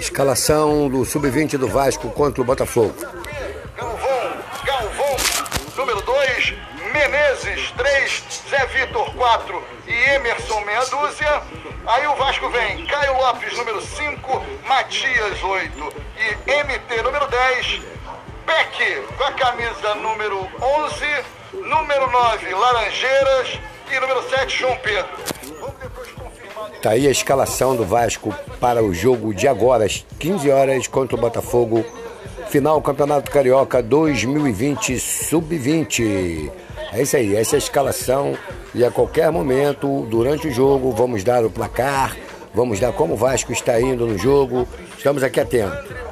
Escalação do Sub-20 do Vasco contra o Botafogo. Galvão, Galvão, número 2, Menezes, 3, Zé Vitor, 4 e Emerson, meia dúzia. Aí o Vasco vem, Caio Lopes, número 5, Matias, 8 e MT, número 10. Peck, com a camisa número 11, número 9, Laranjeiras e número 7, João Pedro. Vamos depois confirmar. Tá aí a escalação do Vasco para o jogo de agora, às 15 horas, contra o Botafogo. Final Campeonato Carioca 2020 Sub-20. É isso aí, essa é a escalação. E a qualquer momento, durante o jogo, vamos dar o placar, vamos dar como o Vasco está indo no jogo. Estamos aqui atentos.